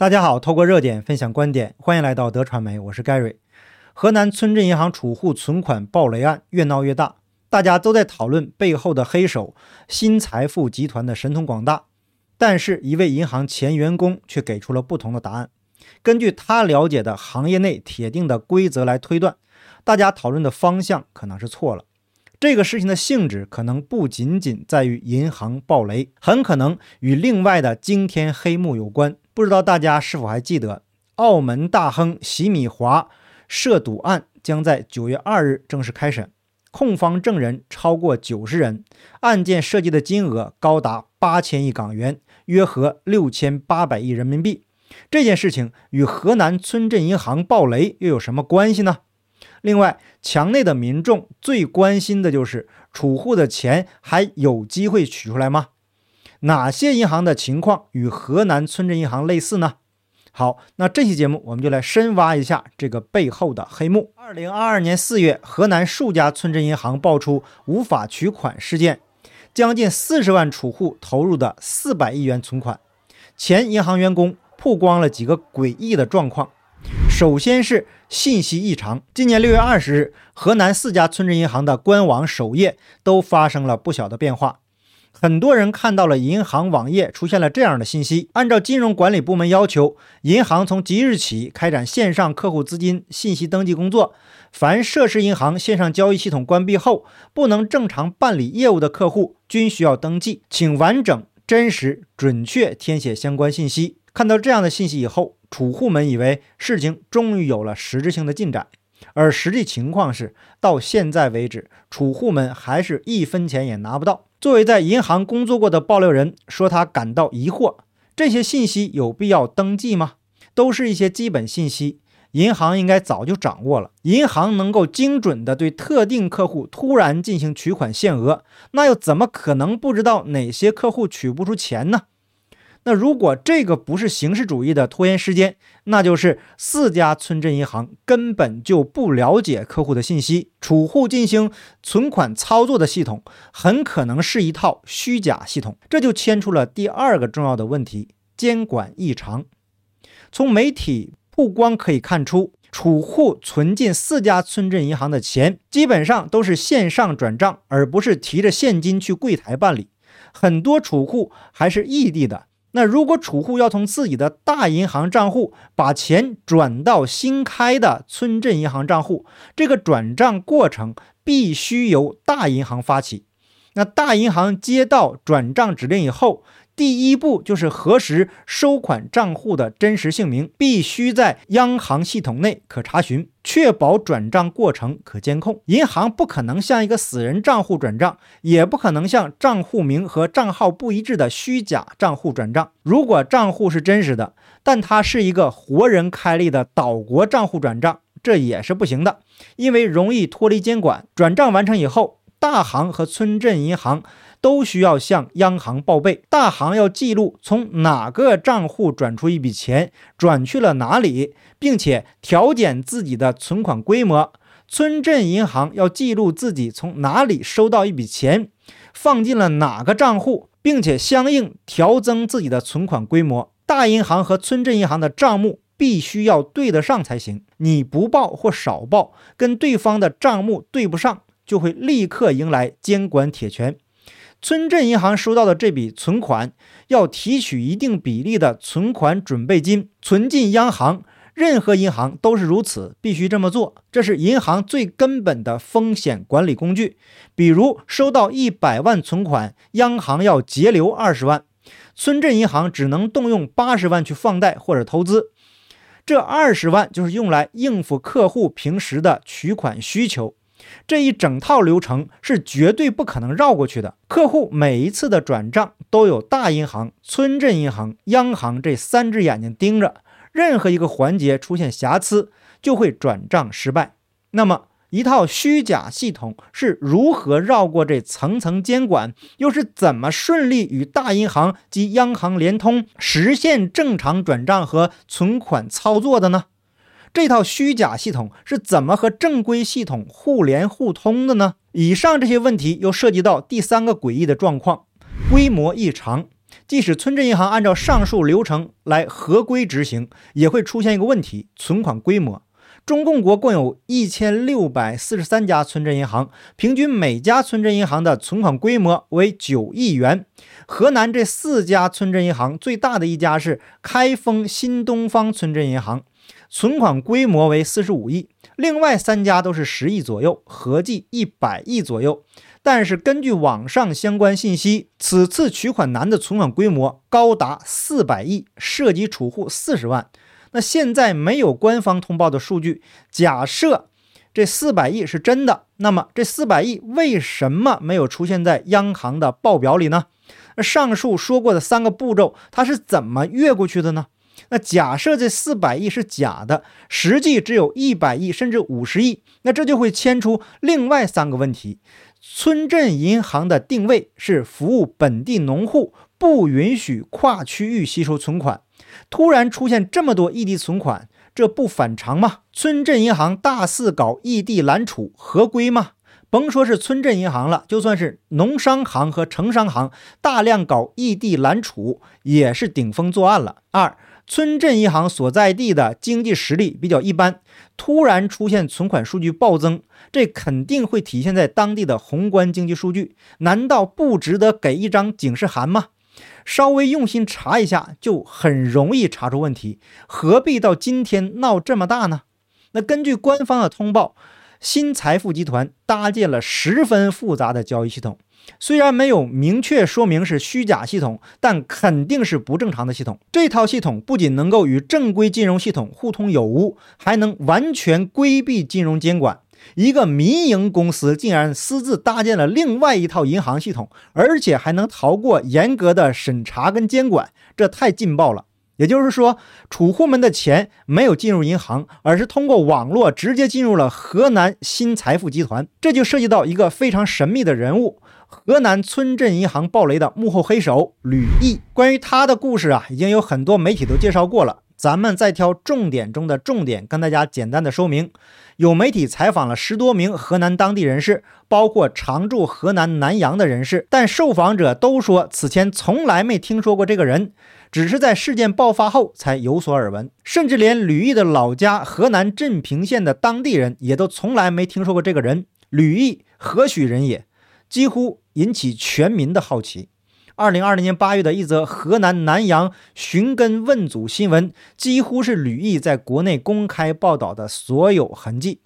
大家好，透过热点分享观点，欢迎来到德传媒，我是 Gary。河南村镇银行储户存款暴雷案越闹越大，大家都在讨论背后的黑手新财富集团的神通广大，但是，一位银行前员工却给出了不同的答案。根据他了解的行业内铁定的规则来推断，大家讨论的方向可能是错了。这个事情的性质可能不仅仅在于银行暴雷，很可能与另外的惊天黑幕有关。不知道大家是否还记得，澳门大亨席米华涉赌案将在九月二日正式开审，控方证人超过九十人，案件涉及的金额高达八千亿港元，约合六千八百亿人民币。这件事情与河南村镇银行暴雷又有什么关系呢？另外，墙内的民众最关心的就是储户的钱还有机会取出来吗？哪些银行的情况与河南村镇银行类似呢？好，那这期节目我们就来深挖一下这个背后的黑幕。二零二二年四月，河南数家村镇银行爆出无法取款事件，将近四十万储户投入的四百亿元存款，前银行员工曝光了几个诡异的状况。首先是信息异常。今年六月二十日，河南四家村镇银行的官网首页都发生了不小的变化。很多人看到了银行网页出现了这样的信息：按照金融管理部门要求，银行从即日起开展线上客户资金信息登记工作。凡涉事银行线上交易系统关闭后不能正常办理业务的客户，均需要登记，请完整、真实、准确填写相关信息。看到这样的信息以后，储户们以为事情终于有了实质性的进展，而实际情况是，到现在为止，储户们还是一分钱也拿不到。作为在银行工作过的爆料人，说他感到疑惑：这些信息有必要登记吗？都是一些基本信息，银行应该早就掌握了。银行能够精准地对特定客户突然进行取款限额，那又怎么可能不知道哪些客户取不出钱呢？那如果这个不是形式主义的拖延时间，那就是四家村镇银行根本就不了解客户的信息，储户进行存款操作的系统很可能是一套虚假系统，这就牵出了第二个重要的问题：监管异常。从媒体曝光可以看出，储户存进四家村镇银行的钱基本上都是线上转账，而不是提着现金去柜台办理，很多储户还是异地的。那如果储户要从自己的大银行账户把钱转到新开的村镇银行账户，这个转账过程必须由大银行发起。那大银行接到转账指令以后，第一步就是核实收款账户的真实姓名，必须在央行系统内可查询，确保转账过程可监控。银行不可能向一个死人账户转账，也不可能向账户名和账号不一致的虚假账户转账。如果账户是真实的，但它是一个活人开立的岛国账户转账，这也是不行的，因为容易脱离监管。转账完成以后，大行和村镇银行。都需要向央行报备，大行要记录从哪个账户转出一笔钱，转去了哪里，并且调减自己的存款规模；村镇银行要记录自己从哪里收到一笔钱，放进了哪个账户，并且相应调增自己的存款规模。大银行和村镇银行的账目必须要对得上才行，你不报或少报，跟对方的账目对不上，就会立刻迎来监管铁拳。村镇银行收到的这笔存款，要提取一定比例的存款准备金，存进央行。任何银行都是如此，必须这么做。这是银行最根本的风险管理工具。比如，收到一百万存款，央行要截留二十万，村镇银行只能动用八十万去放贷或者投资，这二十万就是用来应付客户平时的取款需求。这一整套流程是绝对不可能绕过去的。客户每一次的转账都有大银行、村镇银行、央行这三只眼睛盯着，任何一个环节出现瑕疵，就会转账失败。那么，一套虚假系统是如何绕过这层层监管，又是怎么顺利与大银行及央行联通，实现正常转账和存款操作的呢？这套虚假系统是怎么和正规系统互联互通的呢？以上这些问题又涉及到第三个诡异的状况：规模异常。即使村镇银行按照上述流程来合规执行，也会出现一个问题：存款规模。中共国共有一千六百四十三家村镇银行，平均每家村镇银行的存款规模为九亿元。河南这四家村镇银行最大的一家是开封新东方村镇银行，存款规模为四十五亿，另外三家都是十亿左右，合计一百亿左右。但是根据网上相关信息，此次取款难的存款规模高达四百亿，涉及储户四十万。那现在没有官方通报的数据，假设这四百亿是真的，那么这四百亿为什么没有出现在央行的报表里呢？那上述说过的三个步骤，它是怎么越过去的呢？那假设这四百亿是假的，实际只有一百亿甚至五十亿，那这就会牵出另外三个问题。村镇银行的定位是服务本地农户，不允许跨区域吸收存款。突然出现这么多异地存款，这不反常吗？村镇银行大肆搞异地揽储，合规吗？甭说是村镇银行了，就算是农商行和城商行，大量搞异地揽储，也是顶风作案了。二，村镇银行所在地的经济实力比较一般，突然出现存款数据暴增。这肯定会体现在当地的宏观经济数据，难道不值得给一张警示函吗？稍微用心查一下，就很容易查出问题，何必到今天闹这么大呢？那根据官方的通报，新财富集团搭建了十分复杂的交易系统，虽然没有明确说明是虚假系统，但肯定是不正常的系统。这套系统不仅能够与正规金融系统互通有无，还能完全规避金融监管。一个民营公司竟然私自搭建了另外一套银行系统，而且还能逃过严格的审查跟监管，这太劲爆了。也就是说，储户们的钱没有进入银行，而是通过网络直接进入了河南新财富集团。这就涉及到一个非常神秘的人物——河南村镇银行暴雷的幕后黑手吕毅。关于他的故事啊，已经有很多媒体都介绍过了。咱们再挑重点中的重点，跟大家简单的说明。有媒体采访了十多名河南当地人士，包括常驻河南南阳的人士，但受访者都说此前从来没听说过这个人，只是在事件爆发后才有所耳闻。甚至连吕毅的老家河南镇平县的当地人也都从来没听说过这个人。吕毅何许人也？几乎引起全民的好奇。二零二零年八月的一则河南南阳寻根问祖新闻，几乎是吕毅在国内公开报道的所有痕迹。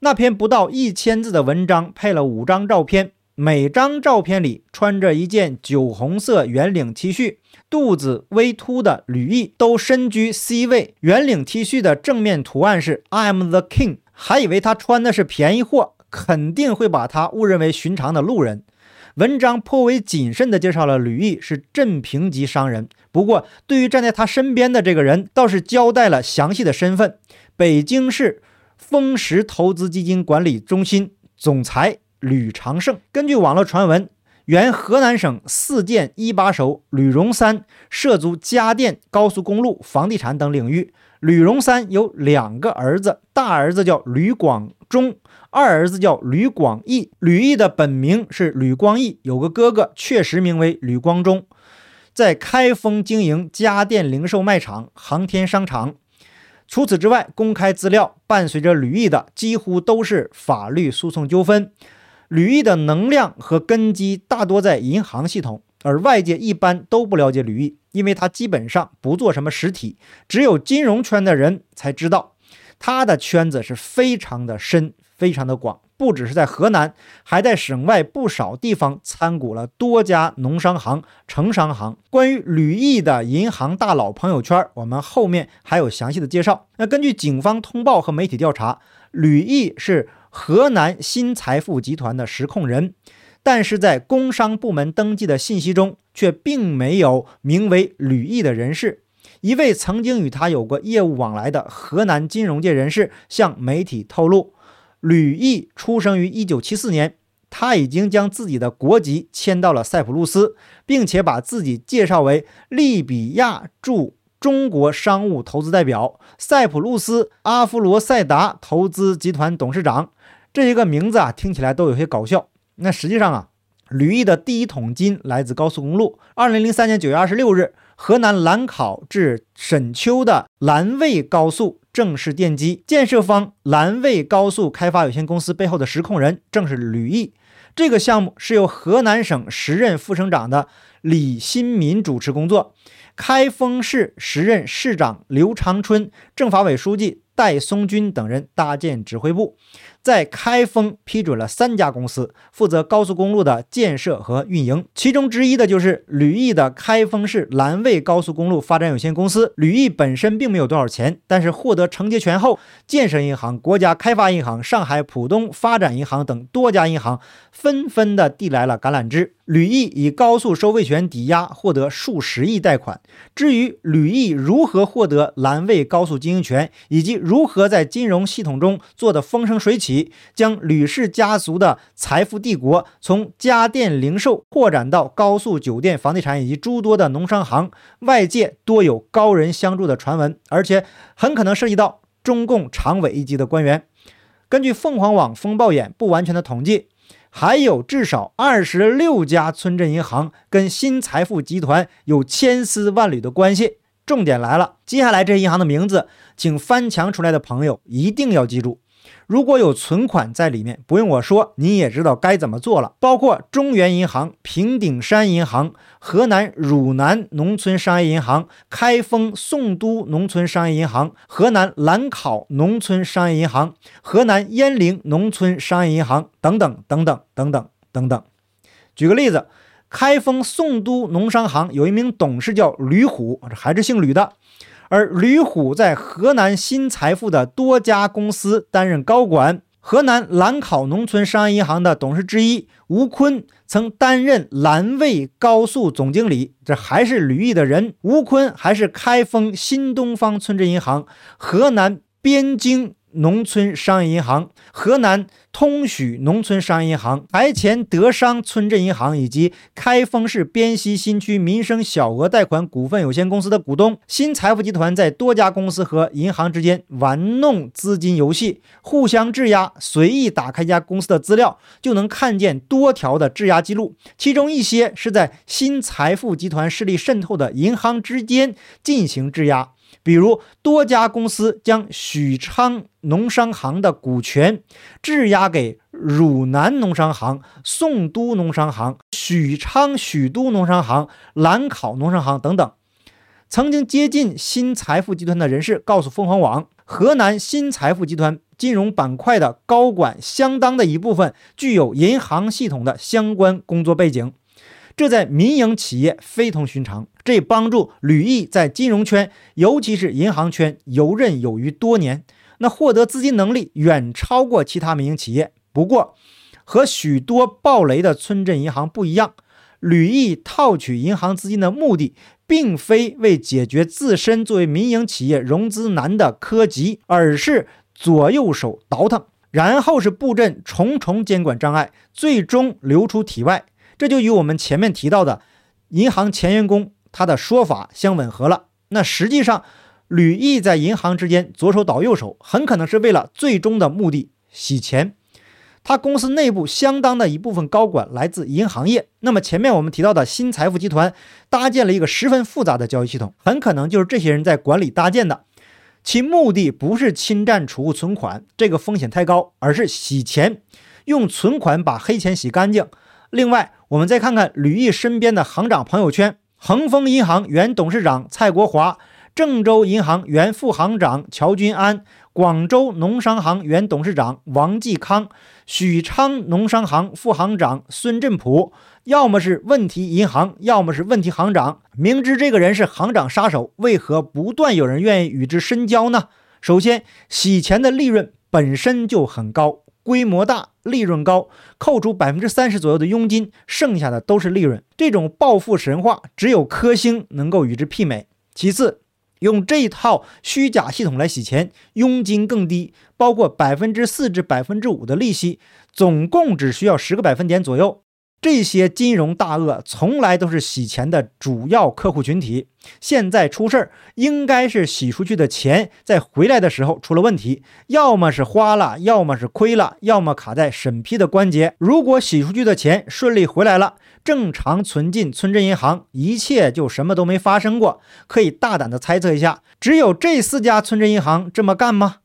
那篇不到一千字的文章，配了五张照片，每张照片里穿着一件酒红色圆领 T 恤，肚子微凸的吕毅都身居 C 位。圆领 T 恤的正面图案是 I am the king，还以为他穿的是便宜货，肯定会把他误认为寻常的路人。文章颇为谨慎地介绍了吕毅是镇平级商人，不过对于站在他身边的这个人，倒是交代了详细的身份：北京市丰实投资基金管理中心总裁吕长胜。根据网络传闻，原河南省四建一把手吕荣三涉足家电、高速公路、房地产等领域。吕荣三有两个儿子，大儿子叫吕广忠。二儿子叫吕广义，吕义的本名是吕光义，有个哥哥确实名为吕光忠，在开封经营家电零售卖场、航天商场。除此之外，公开资料伴随着吕毅的几乎都是法律诉讼纠纷。吕毅的能量和根基大多在银行系统，而外界一般都不了解吕毅，因为他基本上不做什么实体，只有金融圈的人才知道，他的圈子是非常的深。非常的广，不只是在河南，还在省外不少地方参股了多家农商行、城商行。关于吕毅的银行大佬朋友圈，我们后面还有详细的介绍。那根据警方通报和媒体调查，吕毅是河南新财富集团的实控人，但是在工商部门登记的信息中，却并没有名为吕毅的人士。一位曾经与他有过业务往来的河南金融界人士向媒体透露。吕毅出生于一九七四年，他已经将自己的国籍迁到了塞浦路斯，并且把自己介绍为利比亚驻中国商务投资代表、塞浦路斯阿弗罗塞达投资集团董事长。这一个名字啊，听起来都有些搞笑。那实际上啊，吕毅的第一桶金来自高速公路。二零零三年九月二十六日，河南兰考至沈丘的兰卫高速正式奠基，建设方兰卫高速开发有限公司背后的实控人正是吕毅。这个项目是由河南省时任副省长的李新民主持工作，开封市时任市长刘长春、政法委书记戴松军等人搭建指挥部。在开封批准了三家公司负责高速公路的建设和运营，其中之一的就是吕毅的开封市兰卫高速公路发展有限公司。吕毅本身并没有多少钱，但是获得承接权后，建设银行、国家开发银行、上海浦东发展银行等多家银行纷纷的递来了橄榄枝。吕毅以高速收费权抵押获得数十亿贷款。至于吕毅如何获得兰卫高速经营权，以及如何在金融系统中做得风生水起。将吕氏家族的财富帝国从家电零售扩展到高速酒店、房地产以及诸多的农商行，外界多有高人相助的传闻，而且很可能涉及到中共常委一级的官员。根据凤凰网风暴眼不完全的统计，还有至少二十六家村镇银行跟新财富集团有千丝万缕的关系。重点来了，接下来这些银行的名字，请翻墙出来的朋友一定要记住。如果有存款在里面，不用我说，你也知道该怎么做了。包括中原银行、平顶山银行、河南汝南农村商业银行、开封宋都农村商业银行、河南兰考农村商业银行、河南鄢陵农村商业银行等等等等等等等等。举个例子，开封宋都农商行有一名董事叫吕虎，这还是姓吕的。而吕虎在河南新财富的多家公司担任高管，河南兰考农村商业银行的董事之一吴坤曾担任兰卫高速总经理，这还是吕毅的人。吴坤还是开封新东方村镇银行、河南边京。农村商业银行、河南通许农村商业银行、台前德商村镇银行以及开封市边西新区民生小额贷款股份有限公司的股东，新财富集团在多家公司和银行之间玩弄资金游戏，互相质押。随意打开一家公司的资料，就能看见多条的质押记录，其中一些是在新财富集团势力渗透的银行之间进行质押。比如，多家公司将许昌农商行的股权质押给汝南农商行、宋都农商行、许昌许都农商行、兰考农商行等等。曾经接近新财富集团的人士告诉凤凰网，河南新财富集团金融板块的高管相当的一部分具有银行系统的相关工作背景。这在民营企业非同寻常，这帮助吕毅在金融圈，尤其是银行圈游刃有余多年。那获得资金能力远超过其他民营企业。不过，和许多暴雷的村镇银行不一样，吕毅套取银行资金的目的，并非为解决自身作为民营企业融资难的科急，而是左右手倒腾，然后是布阵重重监管障碍，最终流出体外。这就与我们前面提到的银行前员工他的说法相吻合了。那实际上，吕毅在银行之间左手倒右手，很可能是为了最终的目的洗钱。他公司内部相当的一部分高管来自银行业。那么前面我们提到的新财富集团搭建了一个十分复杂的交易系统，很可能就是这些人在管理搭建的。其目的不是侵占储户存款，这个风险太高，而是洗钱，用存款把黑钱洗干净。另外，我们再看看吕毅身边的行长朋友圈：恒丰银行原董事长蔡国华，郑州银行原副行长乔军安，广州农商行原董事长王继康，许昌农商行副行长孙振普，要么是问题银行，要么是问题行长。明知这个人是行长杀手，为何不断有人愿意与之深交呢？首先，洗钱的利润本身就很高。规模大，利润高，扣除百分之三十左右的佣金，剩下的都是利润。这种暴富神话，只有科兴能够与之媲美。其次，用这套虚假系统来洗钱，佣金更低，包括百分之四至百分之五的利息，总共只需要十个百分点左右。这些金融大鳄从来都是洗钱的主要客户群体。现在出事儿，应该是洗出去的钱在回来的时候出了问题，要么是花了，要么是亏了，要么卡在审批的关节。如果洗出去的钱顺利回来了，正常存进村镇银行，一切就什么都没发生过。可以大胆的猜测一下，只有这四家村镇银行这么干吗？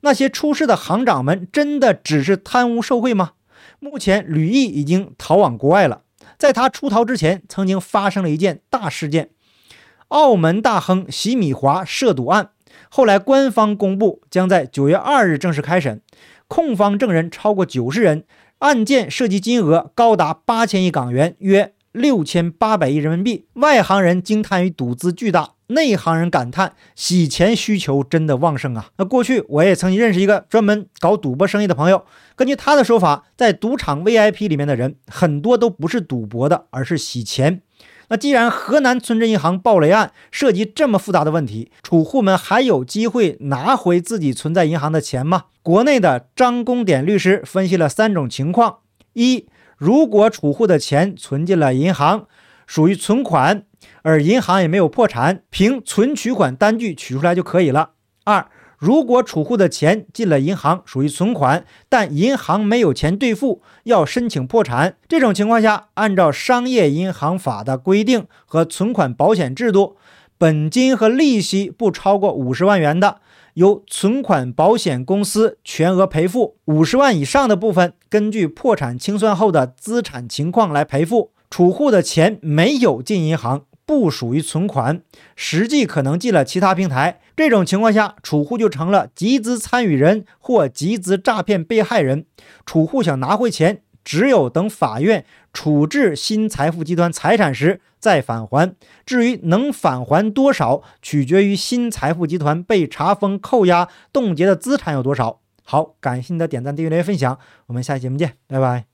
那些出事的行长们真的只是贪污受贿吗？目前，吕毅已经逃往国外了。在他出逃之前，曾经发生了一件大事件——澳门大亨席米华涉赌案。后来，官方公布将在九月二日正式开审，控方证人超过九十人，案件涉及金额高达八千亿港元，约六千八百亿人民币。外行人惊叹于赌资巨大。内行人感叹，洗钱需求真的旺盛啊！那过去我也曾经认识一个专门搞赌博生意的朋友，根据他的说法，在赌场 VIP 里面的人很多都不是赌博的，而是洗钱。那既然河南村镇银行暴雷案涉及这么复杂的问题，储户们还有机会拿回自己存在银行的钱吗？国内的张公典律师分析了三种情况：一，如果储户的钱存进了银行，属于存款。而银行也没有破产，凭存取款单据取出来就可以了。二，如果储户的钱进了银行，属于存款，但银行没有钱兑付，要申请破产，这种情况下，按照商业银行法的规定和存款保险制度，本金和利息不超过五十万元的，由存款保险公司全额赔付；五十万以上的部分，根据破产清算后的资产情况来赔付。储户的钱没有进银行。不属于存款，实际可能进了其他平台。这种情况下，储户就成了集资参与人或集资诈骗被害人。储户想拿回钱，只有等法院处置新财富集团财产时再返还。至于能返还多少，取决于新财富集团被查封、扣押、冻结的资产有多少。好，感谢你的点赞、订阅、分享，我们下期节目见，拜拜。